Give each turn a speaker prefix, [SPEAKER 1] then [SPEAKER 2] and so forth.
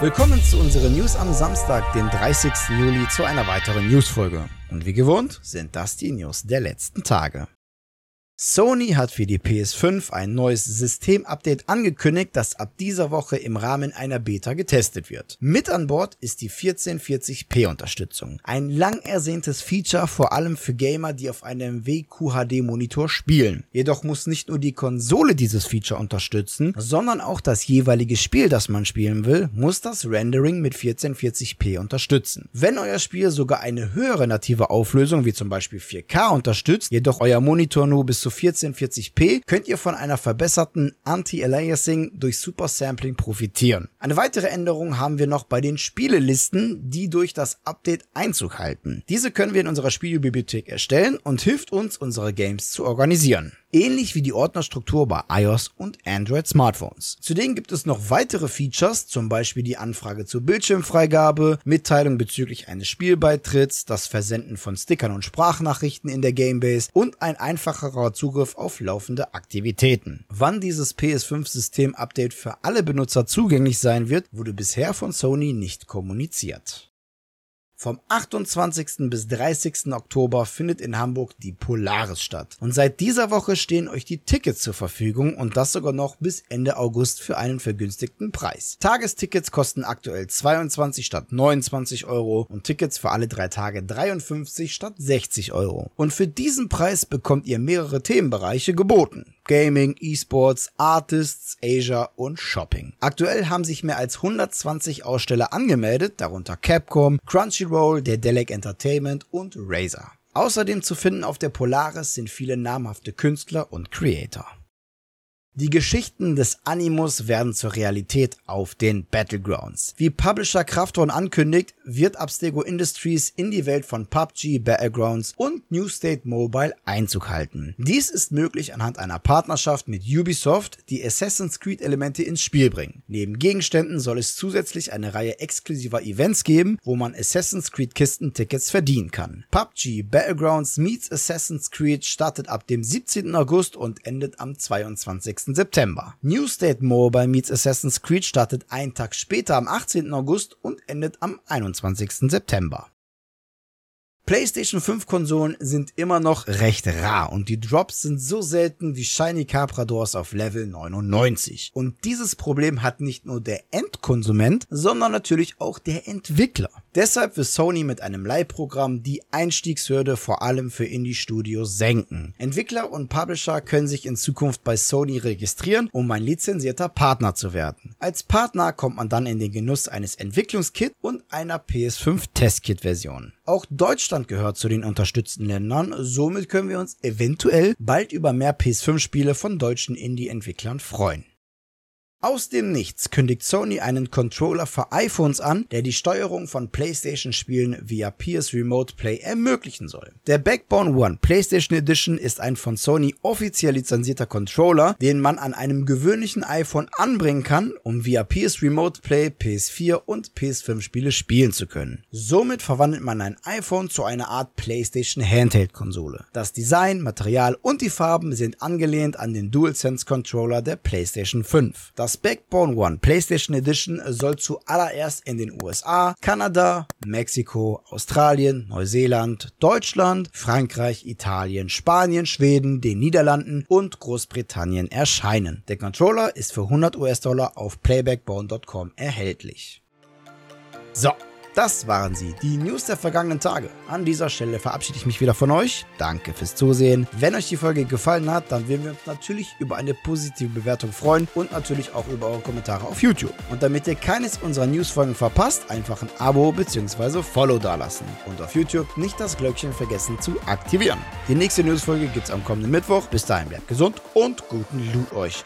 [SPEAKER 1] Willkommen zu unseren News am Samstag, den 30. Juli, zu einer weiteren Newsfolge. Und wie gewohnt sind das die News der letzten Tage. Sony hat für die PS5 ein neues Systemupdate angekündigt, das ab dieser Woche im Rahmen einer Beta getestet wird. Mit an Bord ist die 1440p Unterstützung. Ein lang ersehntes Feature vor allem für Gamer, die auf einem WQHD Monitor spielen. Jedoch muss nicht nur die Konsole dieses Feature unterstützen, sondern auch das jeweilige Spiel, das man spielen will, muss das Rendering mit 1440p unterstützen. Wenn euer Spiel sogar eine höhere native Auflösung wie zum Beispiel 4K unterstützt, jedoch euer Monitor nur bis zu 1440p könnt ihr von einer verbesserten Anti-Aliasing durch Super Sampling profitieren. Eine weitere Änderung haben wir noch bei den Spielelisten, die durch das Update Einzug halten. Diese können wir in unserer Spielbibliothek erstellen und hilft uns, unsere Games zu organisieren ähnlich wie die Ordnerstruktur bei iOS und Android Smartphones. Zudem gibt es noch weitere Features, zum Beispiel die Anfrage zur Bildschirmfreigabe, Mitteilung bezüglich eines Spielbeitritts, das Versenden von Stickern und Sprachnachrichten in der Gamebase und ein einfacherer Zugriff auf laufende Aktivitäten. Wann dieses PS5-System-Update für alle Benutzer zugänglich sein wird, wurde bisher von Sony nicht kommuniziert. Vom 28. bis 30. Oktober findet in Hamburg die Polaris statt. Und seit dieser Woche stehen euch die Tickets zur Verfügung und das sogar noch bis Ende August für einen vergünstigten Preis. Tagestickets kosten aktuell 22 statt 29 Euro und Tickets für alle drei Tage 53 statt 60 Euro. Und für diesen Preis bekommt ihr mehrere Themenbereiche geboten. Gaming, E-Sports, Artists, Asia und Shopping. Aktuell haben sich mehr als 120 Aussteller angemeldet, darunter Capcom, Crunchyroll, der Delec Entertainment und Razer. Außerdem zu finden auf der Polaris sind viele namhafte Künstler und Creator. Die Geschichten des Animus werden zur Realität auf den Battlegrounds. Wie Publisher Krafton ankündigt, wird Abstego Industries in die Welt von PUBG, Battlegrounds und New State Mobile Einzug halten. Dies ist möglich anhand einer Partnerschaft mit Ubisoft, die Assassin's Creed Elemente ins Spiel bringen. Neben Gegenständen soll es zusätzlich eine Reihe exklusiver Events geben, wo man Assassin's Creed Kisten Tickets verdienen kann. PUBG Battlegrounds meets Assassin's Creed startet ab dem 17. August und endet am 22. September. New State Mobile meets Assassin's Creed startet einen Tag später am 18. August und endet am 21. September. PlayStation 5 Konsolen sind immer noch recht rar und die Drops sind so selten wie Shiny Capradors auf Level 99. Und dieses Problem hat nicht nur der Endkonsument, sondern natürlich auch der Entwickler. Deshalb will Sony mit einem Leihprogramm die Einstiegshürde vor allem für Indie-Studios senken. Entwickler und Publisher können sich in Zukunft bei Sony registrieren, um ein lizenzierter Partner zu werden. Als Partner kommt man dann in den Genuss eines Entwicklungskits und einer PS5 Testkit-Version. Auch Deutschland gehört zu den unterstützten Ländern, somit können wir uns eventuell bald über mehr PS5-Spiele von deutschen Indie-Entwicklern freuen. Aus dem Nichts kündigt Sony einen Controller für iPhones an, der die Steuerung von PlayStation-Spielen via PS Remote Play ermöglichen soll. Der Backbone One PlayStation Edition ist ein von Sony offiziell lizenzierter Controller, den man an einem gewöhnlichen iPhone anbringen kann, um via PS Remote Play PS4 und PS5 Spiele spielen zu können. Somit verwandelt man ein iPhone zu einer Art PlayStation Handheld-Konsole. Das Design, Material und die Farben sind angelehnt an den DualSense Controller der PlayStation 5. Das das Backbone One PlayStation Edition soll zuallererst in den USA, Kanada, Mexiko, Australien, Neuseeland, Deutschland, Frankreich, Italien, Spanien, Schweden, den Niederlanden und Großbritannien erscheinen. Der Controller ist für 100 US-Dollar auf playbackbone.com erhältlich. So, das waren sie, die News der vergangenen Tage. An dieser Stelle verabschiede ich mich wieder von euch. Danke fürs Zusehen. Wenn euch die Folge gefallen hat, dann würden wir uns natürlich über eine positive Bewertung freuen und natürlich auch über eure Kommentare auf YouTube. Und damit ihr keines unserer Newsfolgen verpasst, einfach ein Abo bzw. Follow dalassen. Und auf YouTube nicht das Glöckchen vergessen zu aktivieren. Die nächste Newsfolge gibt es am kommenden Mittwoch. Bis dahin bleibt gesund und guten Loot euch.